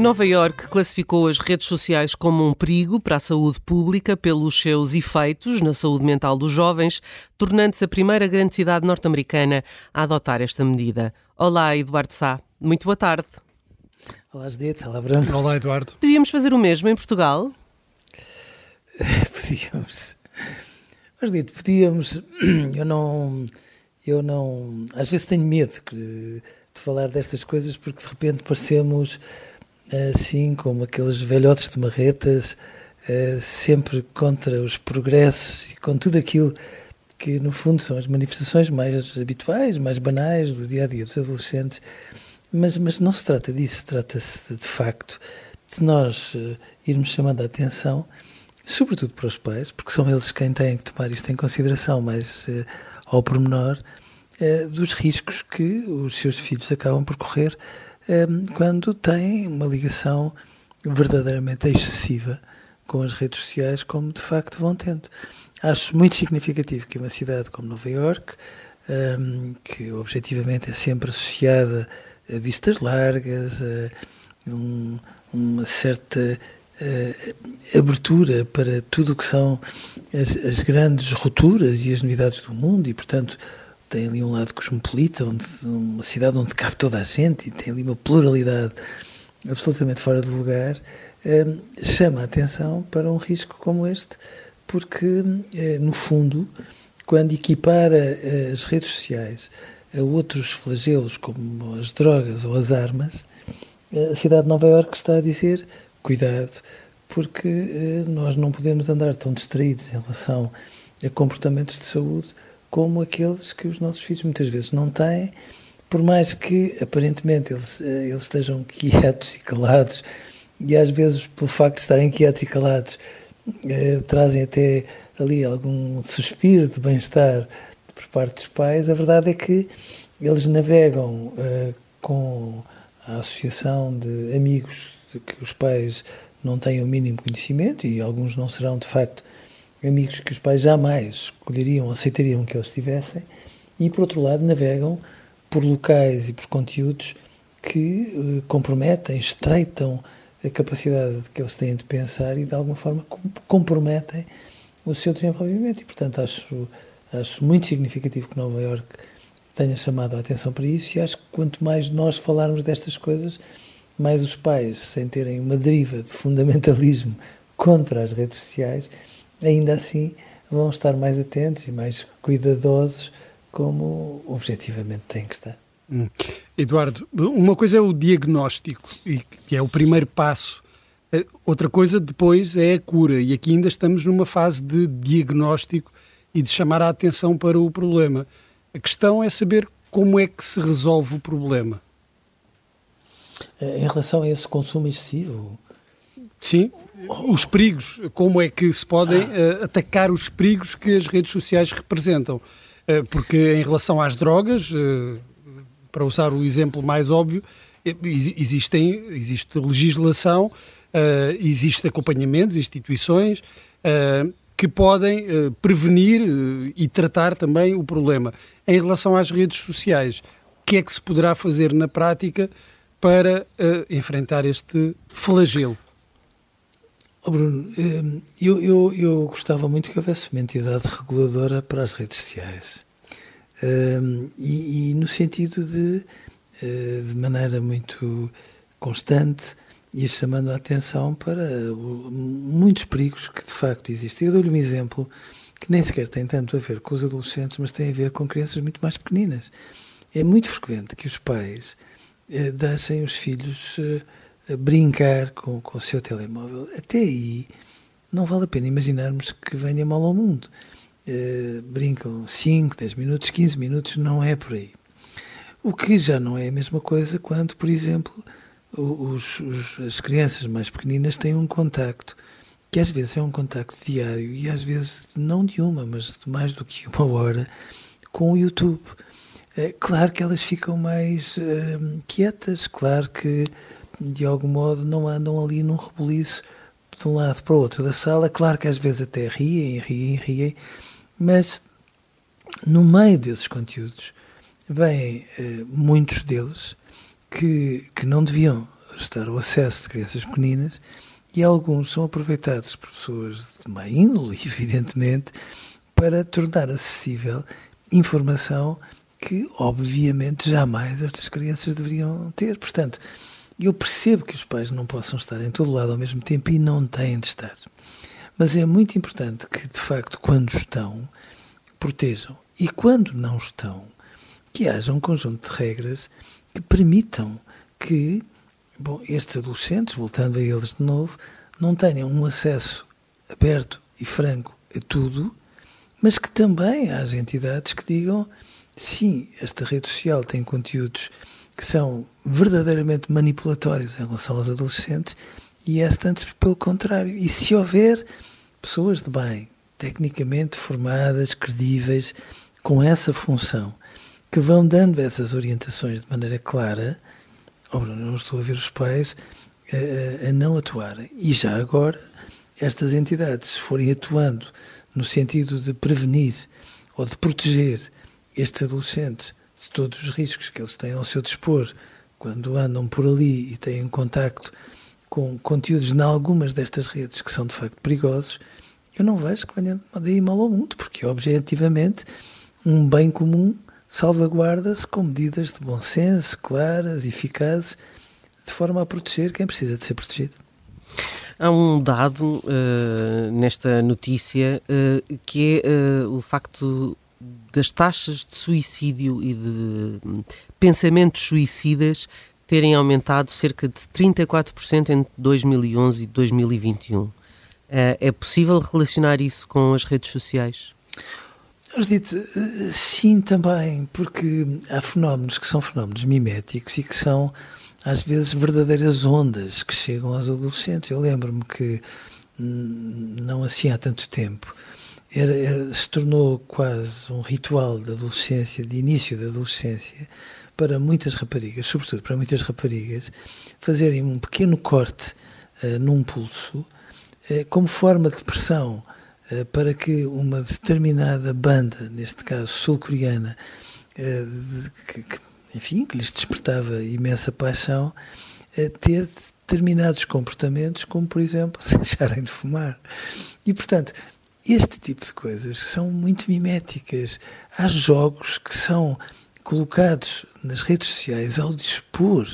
Nova York classificou as redes sociais como um perigo para a saúde pública pelos seus efeitos na saúde mental dos jovens, tornando-se a primeira grande cidade norte-americana a adotar esta medida. Olá, Eduardo Sá. Muito boa tarde. Olá, Judite. Olá, Bruno. Olá, Eduardo. Devíamos fazer o mesmo em Portugal? podíamos. Mas, Judite, podíamos. Eu não. Eu não. Às vezes tenho medo de, de falar destas coisas porque de repente parecemos assim como aqueles velhotes de marretas, eh, sempre contra os progressos e com tudo aquilo que no fundo são as manifestações mais habituais, mais banais do dia a dia dos adolescentes. Mas, mas não se trata disso, trata-se de, de, facto de nós uh, irmos chamando a atenção, sobretudo para os pais, porque são eles quem têm que tomar isto em consideração mais uh, ao pormenor, dos riscos que os seus filhos acabam por correr quando têm uma ligação verdadeiramente excessiva com as redes sociais, como de facto vão tendo. Acho muito significativo que uma cidade como Nova ehm, que objetivamente é sempre associada a vistas largas, a uma certa eh, abertura para tudo o que são as, grandes rupturas e as novidades do mundo e, portanto, tem ali um lado cosmopolita, onde, uma cidade onde cabe toda a gente e tem ali uma pluralidade absolutamente fora de lugar, eh, chama a atenção para um risco como este, porque, eh, no fundo, quando equipara eh, as redes sociais a outros flagelos como as drogas ou as armas, a cidade de Nova Iorque está a dizer cuidado, porque nós não podemos andar tão distraídos em relação a comportamentos de saúde como aqueles que os nossos filhos muitas vezes não têm, por mais que aparentemente eles, eh, eles estejam quietos e calados, e às vezes, pelo facto de estarem quietos e calados, eh, trazem até ali algum suspiro de bem-estar por parte dos pais, a verdade é que eles navegam eh, com a associação de amigos de que os pais não têm o mínimo conhecimento e alguns não serão de facto amigos que os pais jamais escolheriam, aceitariam que eles tivessem, e por outro lado navegam por locais e por conteúdos que uh, comprometem, estreitam a capacidade que eles têm de pensar e de alguma forma comprometem o seu desenvolvimento. E portanto acho, acho muito significativo que Nova York tenha chamado a atenção para isso e acho que quanto mais nós falarmos destas coisas, mais os pais, sem terem uma deriva de fundamentalismo contra as redes sociais, ainda assim vão estar mais atentos e mais cuidadosos como objetivamente têm que estar. Hum. Eduardo, uma coisa é o diagnóstico, que é o primeiro passo. Eh, outra coisa depois é a cura, e aqui ainda estamos numa fase de diagnóstico e de chamar a atenção para o problema. A questão é saber como é que se resolve o problema. Eh, em relação a esse consumo excessivo? Sim, os perigos, como é que se podem uh, atacar os perigos que as redes sociais representam. Uh, porque em relação às drogas, uh, para usar o exemplo mais óbvio, existem, existe legislação, existe acompanhamentos, instituições que podem prevenir e tratar também o problema. Em relação às redes sociais, o que é que se poderá fazer na prática para enfrentar este flagelo? Oh Bruno, hum, eu, eu, eu gostava muito que houvesse uma entidade reguladora para as redes sociais. Um, e, e, no sentido de, eh, de maneira muito constante, ir chamando a atenção para muitos perigos que de facto existem. Eu dou-lhe um exemplo que nem sequer tem tanto a ver com os adolescentes, mas tem a ver com crianças muito mais pequeninas. É muito frequente que os pais eh, deixem os filhos eh, brincar com, com o seu telemóvel. Até aí não vale a pena imaginarmos que venha mal ao mundo. Eh, brincam 5, 10 minutos, 15 minutos, não é por aí. O que já não é a mesma coisa quando, por exemplo, os, os, as crianças mais pequeninas têm um contacto, que às vezes é um contacto diário e às vezes não de uma, mas de mais do que uma hora, com o YouTube. É, claro que elas ficam mais uh, quietas, claro que de algum modo não andam ali num rebuliço de um lado para o outro da sala, claro que às vezes até riem, riem, riem, mas no meio desses conteúdos vêm uh, muitos deles que, que não deviam estar ao acesso de crianças pequeninas e alguns são aproveitados por pessoas de má índole, evidentemente, para tornar acessível informação que, obviamente, jamais estas crianças deveriam ter. Portanto, eu percebo que os pais não possam estar em todo lado ao mesmo tempo e não têm de estar. Mas é muito importante que, de facto, quando estão, protejam. E quando não estão, que haja um conjunto de regras que permitam que bom, estes adolescentes, voltando a eles de novo, não tenham um acesso aberto e franco a tudo, mas que também haja entidades que digam sim, esta rede social tem conteúdos que são verdadeiramente manipulatórios em relação aos adolescentes e esta antes pelo contrário. E se houver pessoas de bem, tecnicamente formadas, credíveis, com essa função, que vão dando essas orientações de maneira clara, oh, não estou a ver os pais a, a não atuarem. E já agora, estas entidades, se forem atuando no sentido de prevenir ou de proteger estes adolescentes de todos os riscos que eles têm ao seu dispor quando andam por ali e têm contacto com conteúdos em algumas destas redes que são de facto perigosos, eu não vejo que venha daí mal ao mundo, porque objetivamente um bem comum salvaguarda-se com medidas de bom senso, claras, eficazes, de forma a proteger quem precisa de ser protegido. Há um dado uh, nesta notícia uh, que é uh, o facto das taxas de suicídio e de hum, pensamentos suicidas terem aumentado cerca de 34% entre 2011 e 2021. É possível relacionar isso com as redes sociais? Dito, eh, sim, também, porque há fenómenos que são fenómenos miméticos e que são, às vezes, verdadeiras ondas que chegam aos adolescentes. Eu lembro-me que, hum, não assim há tanto tempo, era, era, se tornou quase um ritual da adolescência, de início da adolescência, para muitas raparigas, sobretudo para muitas raparigas, fazerem um pequeno corte uh, num pulso, uh, como forma de pressão eh, para que uma determinada banda, neste caso sul-coreana, que, enfim, que lhes despertava imensa paixão, ter determinados comportamentos, como por exemplo, deixarem de fumar. E portanto, este tipo de coisas são muito miméticas. Há jogos que são colocados nas redes sociais ao dispor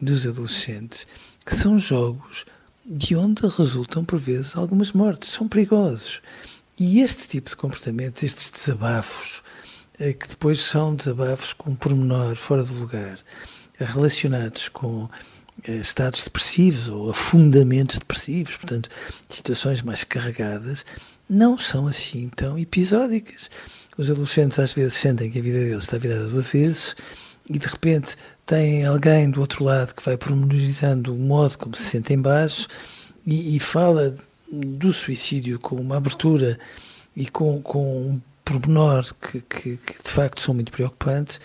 dos adolescentes, que são jogos de onde resultam, por vezes, algumas mortes. São perigosos. E este tipo de comportamentos, estes desabafos, eh, que depois são desabafos com um pormenor fora do lugar, relacionados com eh, estados depressivos ou afundamentos depressivos, portanto, situações mais carregadas, não são assim tão episódicas. Os adolescentes às vezes sentem que a vida deles está virada do avesso e de repente tem alguém do outro lado que vai promenorizando o modo como se sentem baixo e, e, fala do suicídio com uma abertura e com, com um pormenor que, que, que, de facto são muito preocupantes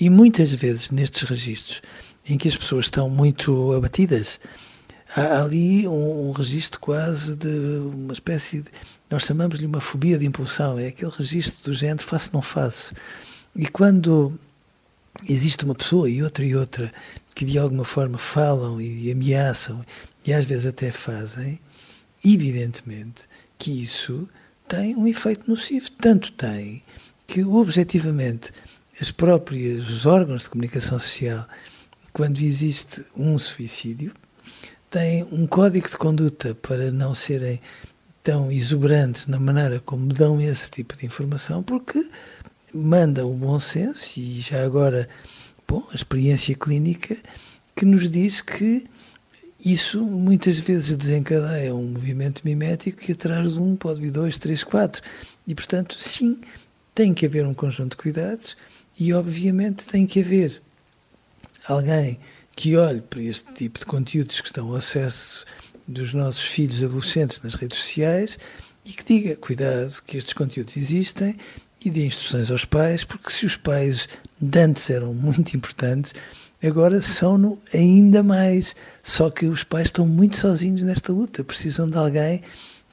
e muitas vezes nestes registros em que as pessoas estão muito abatidas há ali um, um registro quase de uma espécie de nós chamamos-lhe uma fobia de impulsão é aquele registro do género faço não faço e quando existe uma pessoa e outra e outra que de alguma forma falam e ameaçam e às vezes até fazem, evidentemente que isso tem um efeito nocivo. Tanto tem que, objetivamente, as próprias os órgãos de comunicação social, quando existe um suicídio, têm um código de conduta para não serem tão exuberantes na maneira como dão esse tipo de informação, porque manda o bom senso e já agora, bom, a experiência clínica que nos diz que isso muitas vezes desencadeia um movimento mimético que atrás de um pode vir dois, três, quatro. E, portanto, sim, tem que haver um conjunto de cuidados e, obviamente, tem que haver alguém que olhe para este tipo de conteúdos que estão ao acesso dos nossos filhos adolescentes nas redes sociais e que diga, cuidado, que estes conteúdos existem e dê instruções aos pais, porque se os pais de antes eram muito importantes, agora são-no ainda mais. Só que os pais estão muito sozinhos nesta luta, precisam de alguém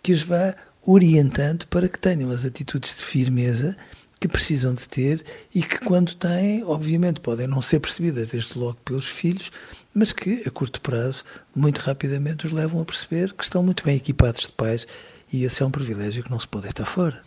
que os vá orientando para que tenham as atitudes de firmeza que precisam de ter e que, quando têm, obviamente podem não ser percebidas desde logo pelos filhos, mas que, a curto prazo, muito rapidamente os levam a perceber que estão muito bem equipados de pais e esse é um privilégio que não se pode estar fora.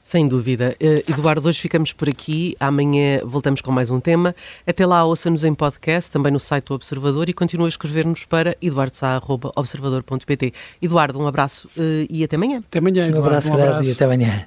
Sem dúvida. Uh, Eduardo, hoje ficamos por aqui. Amanhã voltamos com mais um tema. Até lá, ouça-nos em podcast, também no site do Observador e continue a escrever-nos para eduardosá.observador.pt. Eduardo, um abraço uh, e até amanhã. Até amanhã, Eduardo. Um abraço, um abraço. e até amanhã.